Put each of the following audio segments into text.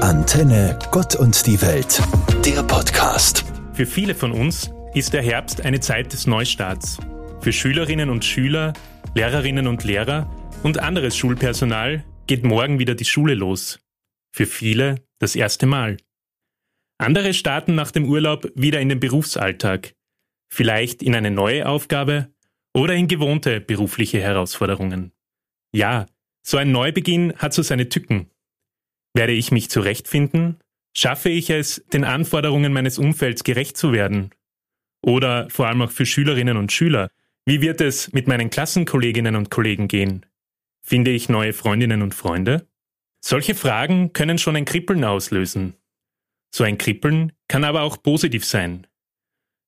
Antenne Gott und die Welt, der Podcast. Für viele von uns ist der Herbst eine Zeit des Neustarts. Für Schülerinnen und Schüler, Lehrerinnen und Lehrer und anderes Schulpersonal geht morgen wieder die Schule los. Für viele das erste Mal. Andere starten nach dem Urlaub wieder in den Berufsalltag, vielleicht in eine neue Aufgabe oder in gewohnte berufliche Herausforderungen. Ja, so ein Neubeginn hat so seine Tücken. Werde ich mich zurechtfinden? Schaffe ich es, den Anforderungen meines Umfelds gerecht zu werden? Oder vor allem auch für Schülerinnen und Schüler, wie wird es mit meinen Klassenkolleginnen und Kollegen gehen? Finde ich neue Freundinnen und Freunde? Solche Fragen können schon ein Kribbeln auslösen. So ein Kribbeln kann aber auch positiv sein.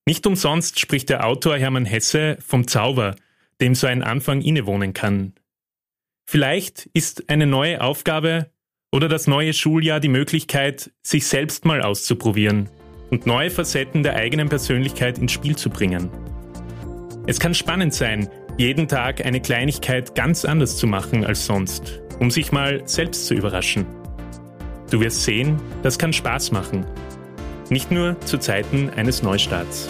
Nicht umsonst spricht der Autor Hermann Hesse vom Zauber, dem so ein Anfang innewohnen kann. Vielleicht ist eine neue Aufgabe oder das neue Schuljahr die Möglichkeit, sich selbst mal auszuprobieren und neue Facetten der eigenen Persönlichkeit ins Spiel zu bringen. Es kann spannend sein, jeden Tag eine Kleinigkeit ganz anders zu machen als sonst, um sich mal selbst zu überraschen. Du wirst sehen, das kann Spaß machen. Nicht nur zu Zeiten eines Neustarts.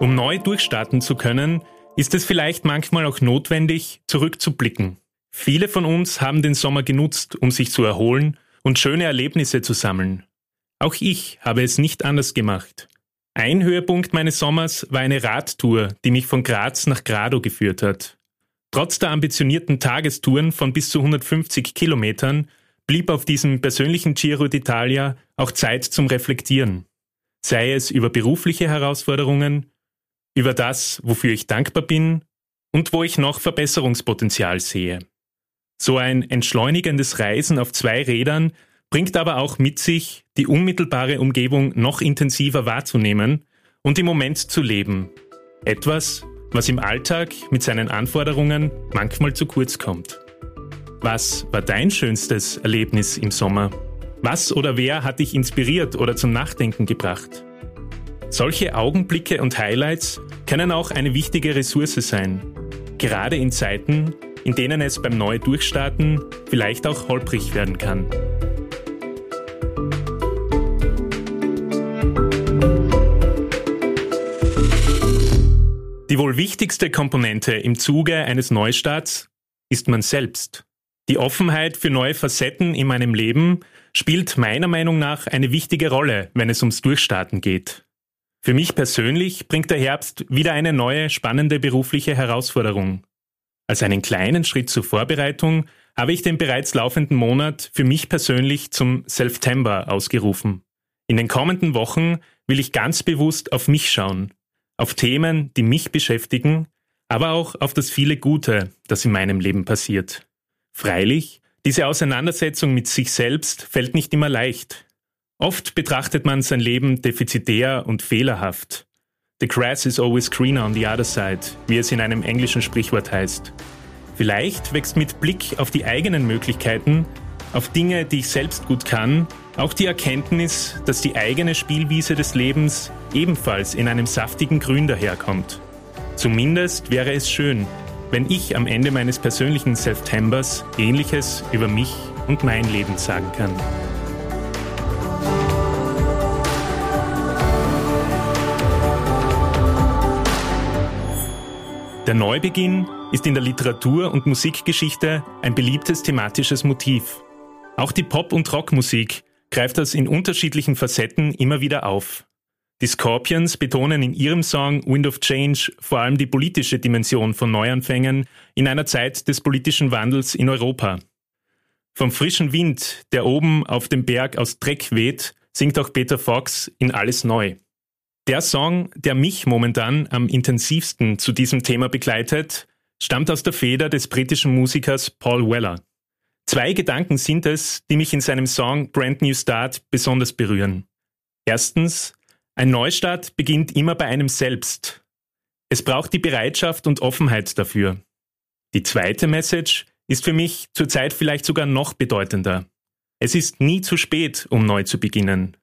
Um neu durchstarten zu können, ist es vielleicht manchmal auch notwendig, zurückzublicken. Viele von uns haben den Sommer genutzt, um sich zu erholen und schöne Erlebnisse zu sammeln. Auch ich habe es nicht anders gemacht. Ein Höhepunkt meines Sommers war eine Radtour, die mich von Graz nach Grado geführt hat. Trotz der ambitionierten Tagestouren von bis zu 150 Kilometern blieb auf diesem persönlichen Giro d'Italia auch Zeit zum Reflektieren. Sei es über berufliche Herausforderungen, über das, wofür ich dankbar bin und wo ich noch Verbesserungspotenzial sehe. So ein entschleunigendes Reisen auf zwei Rädern bringt aber auch mit sich, die unmittelbare Umgebung noch intensiver wahrzunehmen und im Moment zu leben. Etwas, was im Alltag mit seinen Anforderungen manchmal zu kurz kommt. Was war dein schönstes Erlebnis im Sommer? Was oder wer hat dich inspiriert oder zum Nachdenken gebracht? Solche Augenblicke und Highlights können auch eine wichtige Ressource sein, gerade in Zeiten, in denen es beim Neudurchstarten vielleicht auch holprig werden kann. Die wohl wichtigste Komponente im Zuge eines Neustarts ist man selbst. Die Offenheit für neue Facetten in meinem Leben spielt meiner Meinung nach eine wichtige Rolle, wenn es ums Durchstarten geht. Für mich persönlich bringt der Herbst wieder eine neue, spannende berufliche Herausforderung. Als einen kleinen Schritt zur Vorbereitung habe ich den bereits laufenden Monat für mich persönlich zum September ausgerufen. In den kommenden Wochen will ich ganz bewusst auf mich schauen, auf Themen, die mich beschäftigen, aber auch auf das viele Gute, das in meinem Leben passiert. Freilich, diese Auseinandersetzung mit sich selbst fällt nicht immer leicht. Oft betrachtet man sein Leben defizitär und fehlerhaft. The grass is always greener on the other side, wie es in einem englischen Sprichwort heißt. Vielleicht wächst mit Blick auf die eigenen Möglichkeiten, auf Dinge, die ich selbst gut kann, auch die Erkenntnis, dass die eigene Spielwiese des Lebens ebenfalls in einem saftigen Grün daherkommt. Zumindest wäre es schön, wenn ich am Ende meines persönlichen Septembers Ähnliches über mich und mein Leben sagen kann. Der Neubeginn ist in der Literatur- und Musikgeschichte ein beliebtes thematisches Motiv. Auch die Pop- und Rockmusik greift das in unterschiedlichen Facetten immer wieder auf. Die Scorpions betonen in ihrem Song Wind of Change vor allem die politische Dimension von Neuanfängen in einer Zeit des politischen Wandels in Europa. Vom frischen Wind, der oben auf dem Berg aus Dreck weht, singt auch Peter Fox in Alles Neu. Der Song, der mich momentan am intensivsten zu diesem Thema begleitet, stammt aus der Feder des britischen Musikers Paul Weller. Zwei Gedanken sind es, die mich in seinem Song Brand New Start besonders berühren. Erstens, ein Neustart beginnt immer bei einem selbst. Es braucht die Bereitschaft und Offenheit dafür. Die zweite Message ist für mich zurzeit vielleicht sogar noch bedeutender. Es ist nie zu spät, um neu zu beginnen.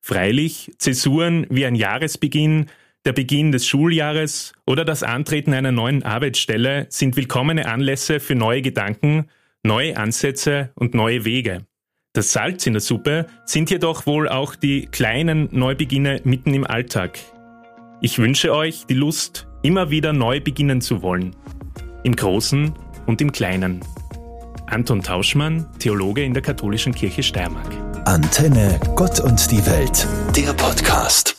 Freilich, Zäsuren wie ein Jahresbeginn, der Beginn des Schuljahres oder das Antreten einer neuen Arbeitsstelle sind willkommene Anlässe für neue Gedanken, neue Ansätze und neue Wege. Das Salz in der Suppe sind jedoch wohl auch die kleinen Neubeginne mitten im Alltag. Ich wünsche euch die Lust, immer wieder neu beginnen zu wollen. Im Großen und im Kleinen. Anton Tauschmann, Theologe in der Katholischen Kirche Steiermark. Antenne Gott und die Welt, der Podcast.